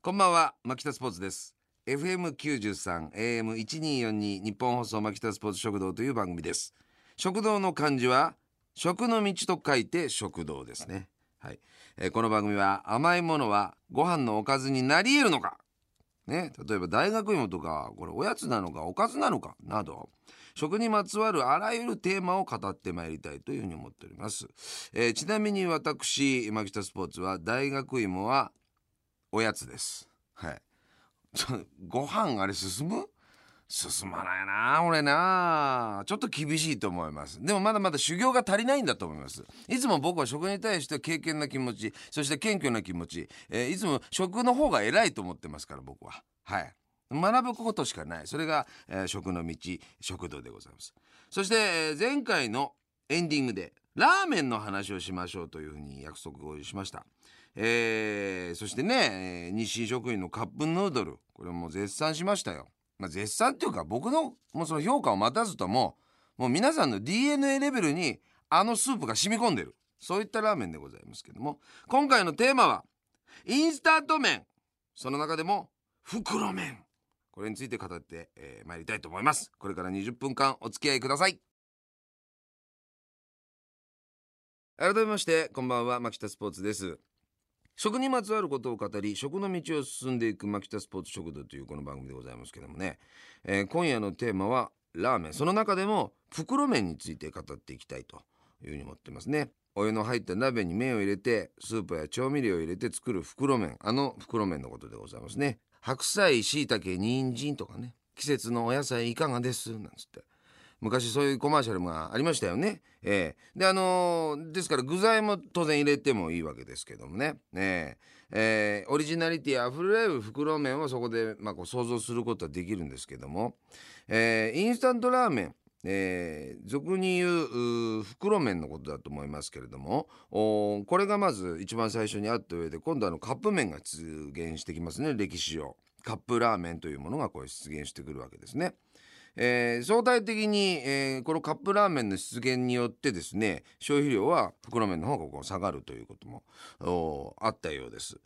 こんばんは牧田スポーツです。FM93 AM1242 日本放送牧田スポーツ食堂という番組です。食堂の漢字は食の道と書いて食堂ですね。はい、えーこの番組は甘いものはご飯のおかずになり得るのか。ね、例えば大学芋とかこれおやつなのかおかずなのかなど。食にまつわるあらゆるテーマを語ってまいりたいというふうに思っております、えーちなみに私牧田スポーツは大学芋はおやつです。はい。ご飯あれ進む？進まないな俺な。ちょっと厳しいと思います。でもまだまだ修行が足りないんだと思います。いつも僕は食に対して敬虔な気持ちそして謙虚な気持ち、えーいつも食の方が偉いと思ってますから僕は。はい。学ぶことしかない。それが、えー食の道食堂でございます。そして、えー前回のエンディングでラーメンの話をしましょうというふうに約束をしました。えーそしてね、え日清食品のカップヌードルこれも絶賛しましたよ、まあ、絶賛っていうか僕のもうその評価を待たずとももう皆さんの DNA レベルにあのスープが染み込んでる。そういったラーメンでございますけども。今回のテーマはインスタント麺。その中でも袋麺。これについて語って、えー参りたいと思います。これから20分間お付き合いください。改めましてこんばんは。牧田スポーツです。食にまつわることを語り食の道を進んでいく牧田スポーツ食堂というこの番組でございますけどもね、えー今夜のテーマはラーメン。その中でも袋麺について語っていきたいというふうに思ってますね。お湯の入った鍋に麺を入れてスープや調味料を入れて作る袋麺。あの袋麺のことでございますね。白菜椎茸人参とかね。季節のお野菜いかがです？なんつって。昔そういうコマーシャルがありましたよね。ええ。であのーですから具材も当然入れてもいいわけですけどもね。ええ。えーオリジナリティあふれる袋麺をそこで、まあ、こう想像することはできるんですけども、えーインスタントラーメン。えー俗に言う袋麺のことだと思いますけれども。これがまず一番最初にあった上で今度はカップ麺が出現してきますね。歴史上。カップラーメンというものがこう出現してくるわけですね。えー相対的に、えーこのカップラーメンの出現によってですね消費量は袋麺の方がこう下がるということもあったようです。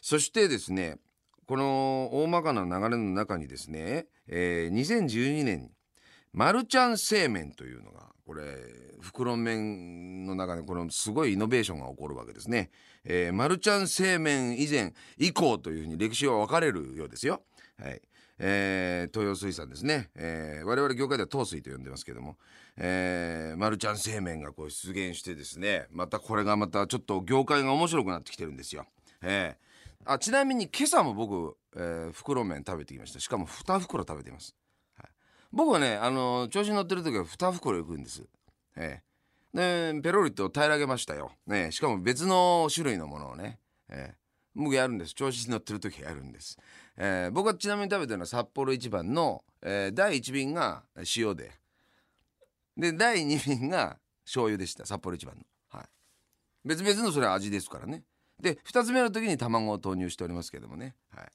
そしてですねこの大まかな流れの中にですね、えー2012年にマルちゃん製麺というのがこれ袋麺の中でこのすごいイノベーションが起こるわけですね、えーマルちゃん製麺以前以降というふうに歴史は分かれるようですよ。はい。えー東洋水産ですね、えー我々業界では東水と呼んでますけども、えー、マルちゃん製麺がこう出現してですね。またこれがまたちょっと業界が面白くなってきてるんですよ。えーあちなみに今朝も僕、えー袋麺食べてきました。しかも2袋食べてます、はい、僕はねあの調子に乗ってる時は2袋いくんです、えーでペロリと平らげましたよ、ね、しかも別の種類のものをね、えー僕やるんです。調子に乗ってる時やるんです、えー僕はちなみに食べてるのは札幌一番の、えー第1便が塩で。で第2便が醤油でした。札幌一番の、はい、別々のそれは味ですからね。で2つ目の時に卵を投入しておりますけどもね、はい、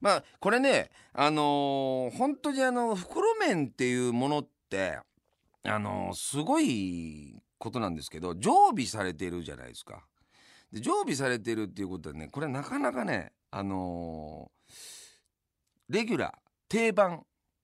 まあこれねあのー本当にあの袋麺っていうものってあのーすごいことなんですけど常備されてるじゃないですか。で常備されてるっていうことはねこれなかなかねあのーレギュラー定番、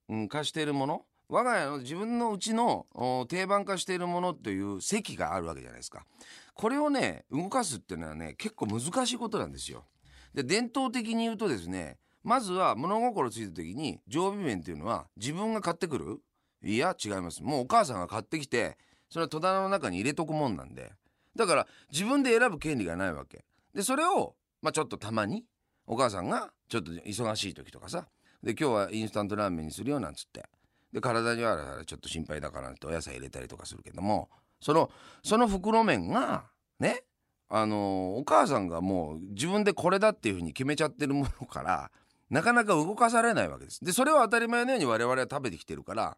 うん、化しているもの我が家の自分のうちの定番化しているものという席があるわけじゃないですか。これをね動かすっていうのはね結構難しいことなんですよ。で伝統的に言うとですねまずは物心ついた時に常備麺っていうのは自分が買ってくる？いや違います。もうお母さんが買ってきてそれは戸棚の中に入れとくもんなんで。だから自分で選ぶ権利がないわけでそれをまあちょっとたまにお母さんがちょっと忙しい時とかさで今日はインスタントラーメンにするよなんつってで体にはちょっと心配だからってお野菜入れたりとかするけどもそのその袋麺がねあのお母さんがもう自分でこれだっていうふうに決めちゃってるものからなかなか動かされないわけです。でそれを当たり前のように我々は食べてきてるから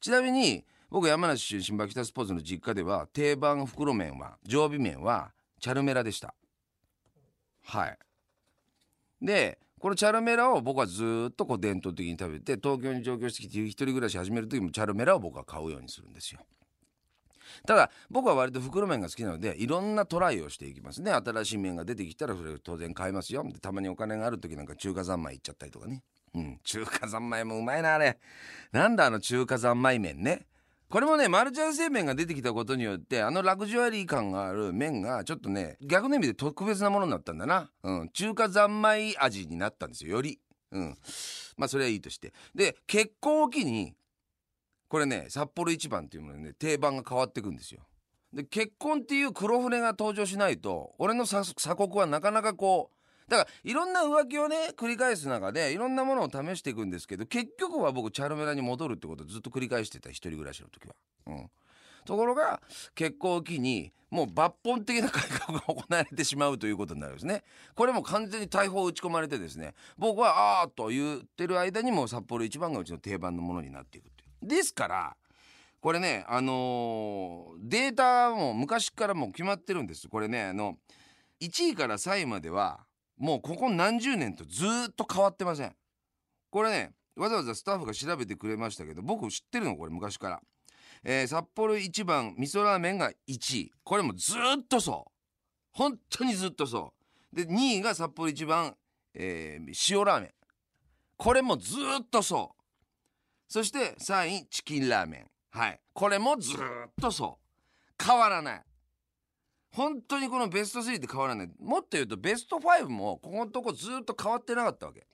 ちなみに僕山梨出身バキタスポーツの実家では定番袋麺は常備麺はチャルメラでした。はい。でこのチャルメラを僕はずっとこう伝統的に食べて東京に上京してきて一人暮らし始める時もチャルメラを僕は買うようにするんですよ。ただ僕は割と袋麺が好きなのでいろんなトライをしていきますね。新しい麺が出てきたらそれを当然買いますよ。たまにお金がある時なんか中華三昧行っちゃったりとかね。うん。中華三昧もうまいなあれ。なんだあの中華三昧麺ね。これもねマルちゃん製麺が出てきたことによってあのラグジュアリー感がある麺がちょっとね逆の意味で特別なものになったんだな、うん、中華三昧味になったんですよより。うん。まあそれはいいとして。で結婚を機にこれね札幌一番っていうものでね定番が変わっていくんですよ。で結婚っていう黒船が登場しないと俺の鎖国はなかなかこうだからいろんな浮気をね繰り返す中でいろんなものを試していくんですけど結局は僕チャルメラに戻るってことをずっと繰り返してた一人暮らしの時は。うん。ところが結婚を機にもう抜本的な改革が行われてしまうということになるんですね。これも完全に大砲打ち込まれてですね僕はああと言ってる間にもう札幌一番がうちの定番のものになっていくっていう。ですからこれねあのー、データも昔からもう決まってるんです。これねあの1位から3位まではもうここ何十年とずっと変わってません。これねわざわざスタッフが調べてくれましたけど僕知ってるのこれ昔から。えー、札幌一番味噌ラーメンが1位。これもずっとそう。本当にずっとそう。で2位が札幌一番、えー、塩ラーメン。これもずっとそう。そして3位チキンラーメン。はい。これもずっとそう。変わらない。本当にこのベスト3って変わらない。もっと言うとベスト5もここのとこずっと変わってなかったわけ。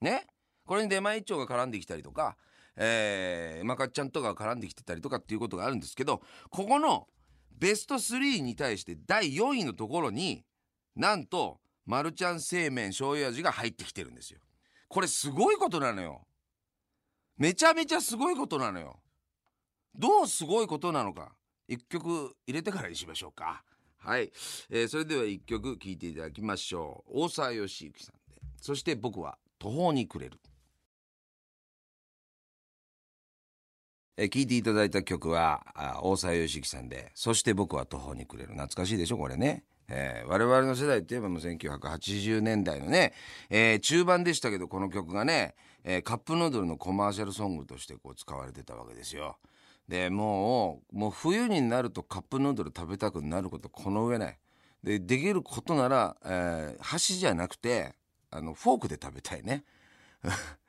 ね？これに出前一丁が絡んできたりとかえー、まかっちゃんとかが絡んできてたりとかっていうことがあるんですけどここのベスト3に対して第4位のところになんとマルちゃん製麺醤油味が入ってきてるんですよ。これすごいことなのよ。めちゃめちゃすごいことなのよ。どうすごいことなのか。一曲入れてからにしましょうか。はい、えー、それでは一曲聴いていただきましょう。大沢良之さんで。そして僕は途方に暮れる。え聴いていただいた曲はあ大沢良樹さんで「そして僕は途方に暮れる」懐かしいでしょこれね。えー、我々の世代っていえばもう1980年代のね、えー、中盤でしたけどこの曲がね、えー、カップヌードルのコマーシャルソングとしてこう使われてたわけですよ。でもうもう冬になるとカップヌードル食べたくなることこの上ない。でできることなら、え箸じゃなくてあのフォークで食べたいね。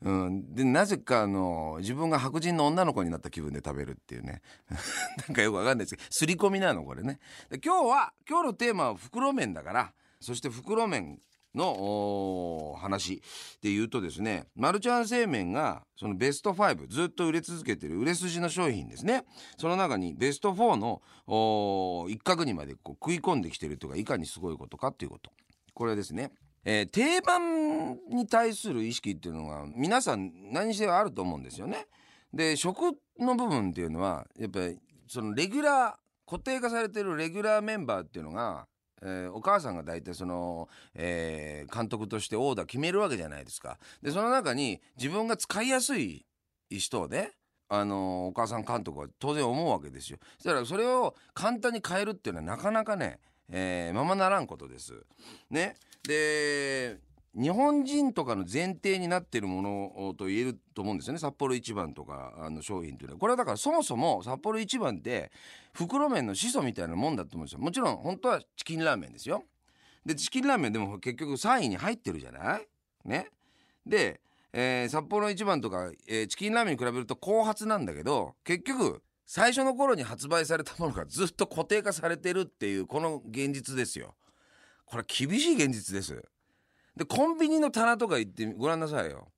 うん、でなぜかあの自分が白人の女の子になった気分で食べるっていうね なんかよくわかんないですけどすり込みなのこれねで今日は今日のテーマは袋麺だからそして袋麺の話で言うとですねマルちゃん製麺がそのベスト5ずっと売れ続けてる売れ筋の商品ですねその中にベスト4の一角にまでこう食い込んできてるというかいかにすごいことかっていうことこれですねえー、定番に対する意識っていうのが皆さん何してあると思うんですよね。で食の部分っていうのはやっぱりそのレギュラー固定化されてるレギュラーメンバーっていうのが、えー、お母さんが大体その、えー、監督としてオーダー決めるわけじゃないですか。でその中に自分が使いやすい人をねあのお母さん監督は当然思うわけですよ。そしたらそれを簡単に変えるっていうのはなかなかね、えー、ままならんことです。ね。で日本人とかの前提になってるものと言えると思うんですよね。札幌一番とかあの商品というのは。これはだからそもそも札幌一番って袋麺の始祖みたいなもんだと思うんですよ。もちろん本当はチキンラーメンですよ。でチキンラーメンでも結局3位に入ってるじゃない？ね？で、えー、札幌一番とか、えー、チキンラーメンに比べると後発なんだけど結局最初の頃に発売されたものがずっと固定化されてるっていうこの現実ですよ。これ厳しい現実です。でコンビニの棚とか行ってごらんなさいよ。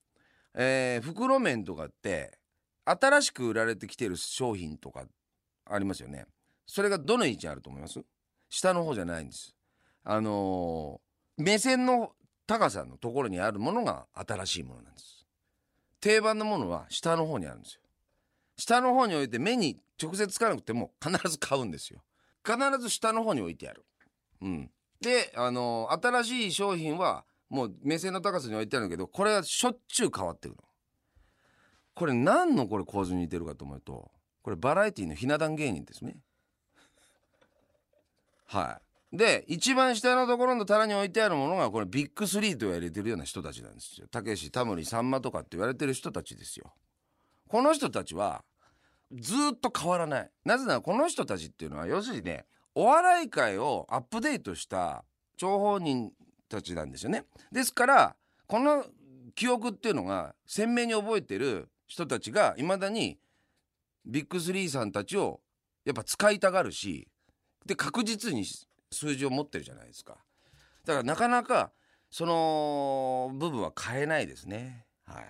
えー、袋麺とかって新しく売られてきてる商品とかありますよね。それがどの位置にあると思います？下の方じゃないんです。あのー、目線の高さのところにあるものが新しいものなんです。定番のものは下の方にあるんですよ。下の方に置いて目に直接つかなくても必ず買うんですよ。必ず下の方に置いてある。うん。であの新しい商品はもう目線の高さに置いてあるけどこれはしょっちゅう変わってくるこれ何のこれ構図に似てるかと思うとこれバラエティのひな壇芸人ですね。はい。で一番下のところの棚に置いてあるものがこれビッグスリーと言われてるような人たちなんですよ。たけしタモリさんまとかって言われてる人たちですよ。この人たちはずっと変わらない。なぜならこの人たちっていうのは要するにねお笑い界をアップデートした張本人たちなんですよね。ですからこの記憶っていうのが鮮明に覚えてる人たちがいまだにビッグスリーさんたちをやっぱ使いたがるしで確実に数字を持ってるじゃないですか。だからなかなかその部分は変えないですね。はい。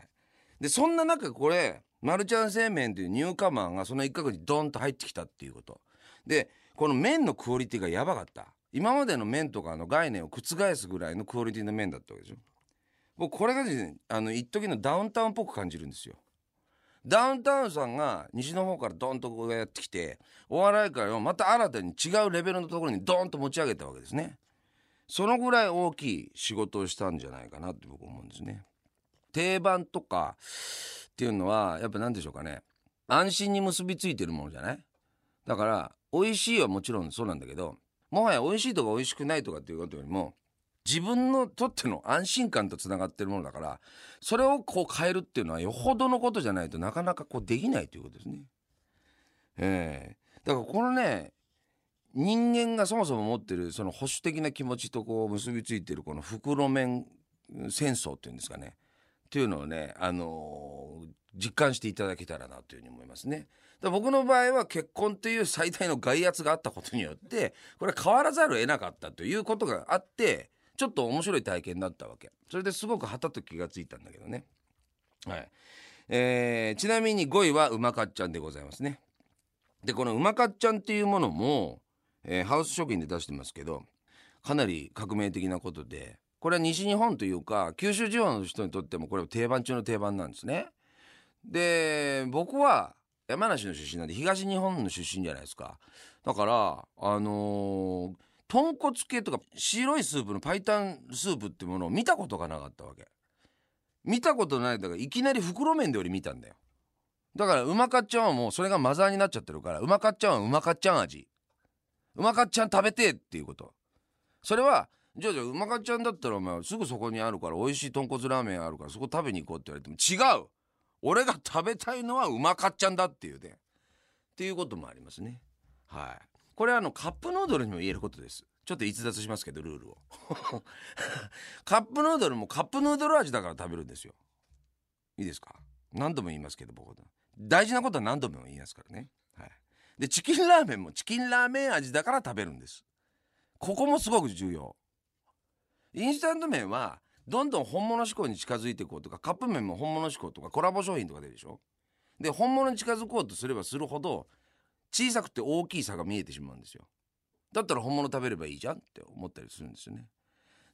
でそんな中これマルちゃん製麺というニューカマーがその一角にドンと入ってきたっていうこと。でこの麺のクオリティがやばかった。今までの麺とかの概念を覆すぐらいのクオリティの麺だったわけでしょ。僕これがですねあの一時のダウンタウンっぽく感じるんですよ。ダウンタウンさんが西の方からドンとこうやってきてお笑い界をまた新たに違うレベルのところにドンと持ち上げたわけですね。そのぐらい大きい仕事をしたんじゃないかなって僕思うんですね。定番とかっていうのはやっぱ何でしょうかね。安心に結びついてるものじゃない？だから美味しいはもちろんそうなんだけどもはや美味しいとか美味しくないとかっていうことよりも自分のとっての安心感とつながってるものだからそれをこう変えるっていうのはよほどのことじゃないとなかなかこうできないということですね。えー、だからこのね人間がそもそも持ってるその保守的な気持ちとこう結びついてるこの袋麺戦争っていうんですかねっていうのをね、あのー、実感していただけたらなというふうに思いますね。だ僕の場合は結婚という最大の外圧があったことによってこれ変わらざるを得なかったということがあってちょっと面白い体験だったわけ。それですごくはたと気がついたんだけどね。はい。えー、ちなみに5位はうまかっちゃんでございますね。でこのうまかっちゃんっていうものも、えー、ハウス食品で出してますけどかなり革命的なことでこれは西日本というか九州地方の人にとってもこれは定番中の定番なんですね。で僕は山梨の出身なんで東日本の出身じゃないですか。だからあのー、豚骨系とか白いスープの白湯スープってものを見たことがなかったわけ。見たことない。だからいきなり袋麺でより見たんだよ。だからうまかっちゃんはもうそれがマザーになっちゃってるからうまかっちゃんはうまかっちゃん味。うまかっちゃん食べてっていうこと。それはじゃあじゃあうまかっちゃんだったらお前すぐそこにあるから美味しい豚骨ラーメンあるからそこ食べに行こうって言われても違う。俺が食べたいのはうまかっちゃんだっていうね。っていうこともありますね。はい。これはあのカップヌードルにも言えることです。ちょっと逸脱しますけどルールを。カップヌードルもカップヌードル味だから食べるんですよ。いいですか？何度も言いますけど僕大事なことは何度も言いますからね。はい。でチキンラーメンもチキンラーメン味だから食べるんです。ここもすごく重要。インスタント麺はどんどん本物志向に近づいていこうとかカップ麺も本物志向とかコラボ商品とか出るでしょ？で本物に近づこうとすればするほど小さくて大きい差が見えてしまうんですよ。だったら本物食べればいいじゃんって思ったりするんですよね。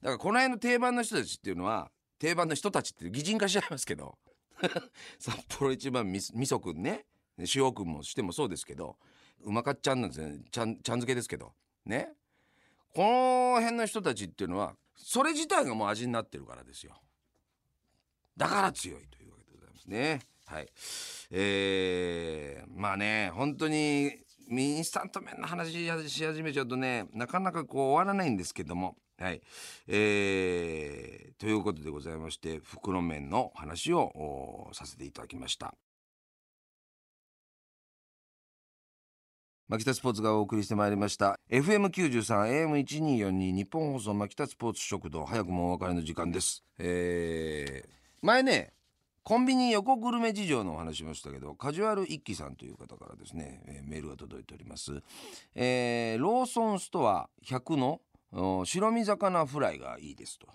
だからこの辺の定番の人たちっていうのは定番の人たちって擬人化しちゃいますけど 札幌一番みそくんね塩くんもしてもそうですけどうまかっちゃんなんですね。ちゃんちゃん漬けですけどね。この辺の人たちっていうのはそれ自体がもう味になってるからですよ。だから強いというわけでございますね。はい。えー、まあね本当にインスタント麺の話し始めちゃうとねなかなかこう終わらないんですけども。はい。えー、ということでございまして袋麺の話をさせていただきました。牧田スポーツがお送りしてまいりました。FM93 AM1242 日本放送牧田スポーツ食堂早くもお別れの時間です。えー、前ねコンビニ横グルメ事情のお話しましたけどカジュアル一輝さんという方からですね、えー、メールが届いております、えー、ローソンストア100の白身魚フライがいいですと。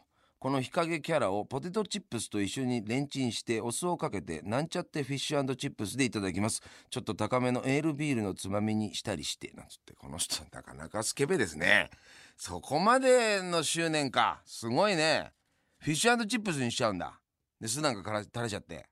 この日陰キャラをポテトチップスと一緒にレンチンしてお酢をかけてなんちゃってフィッシュチップスでいただきます。ちょっと高めのエールビールのつまみにしたりしてなんつってこの人なかなかスケベですね。そこまでの執念か。すごいね。フィッシュチップスにしちゃうんだ。で酢なんかから垂れちゃって。へ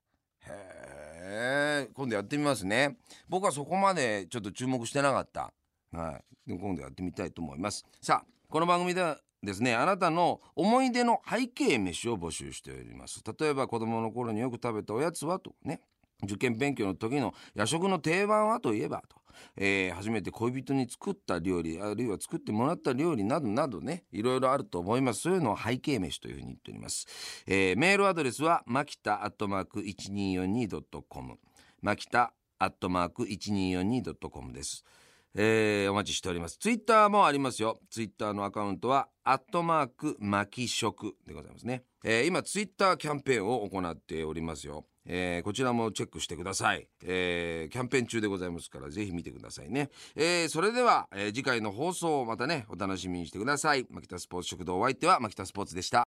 え今度やってみますね。僕はそこまでちょっと注目してなかった。はい。で今度やってみたいと思います。さあこの番組ではですねあなたの思い出の背景飯を募集しております例えば子供の頃によく食べたおやつはとね受験勉強の時の夜食の定番はといえばと、えー、初めて恋人に作った料理あるいは作ってもらった料理などなどねいろいろあると思いますそういうのを背景飯というふうに言っております、えー、メールアドレスはマキタアットマーク 1242.com マキタアットマーク 1242.com です。えーお待ちしております。ツイッターもありますよ。ツイッターのアカウントは、アットマーク、マキ食でございますね。えー今、ツイッターキャンペーンを行っておりますよ。えーこちらもチェックしてください。えーキャンペーン中でございますから、ぜひ見てくださいね。えーそれでは、えー次回の放送をまたね、お楽しみにしてください。マキタスポーツ食堂お相手は、マキタスポーツでした。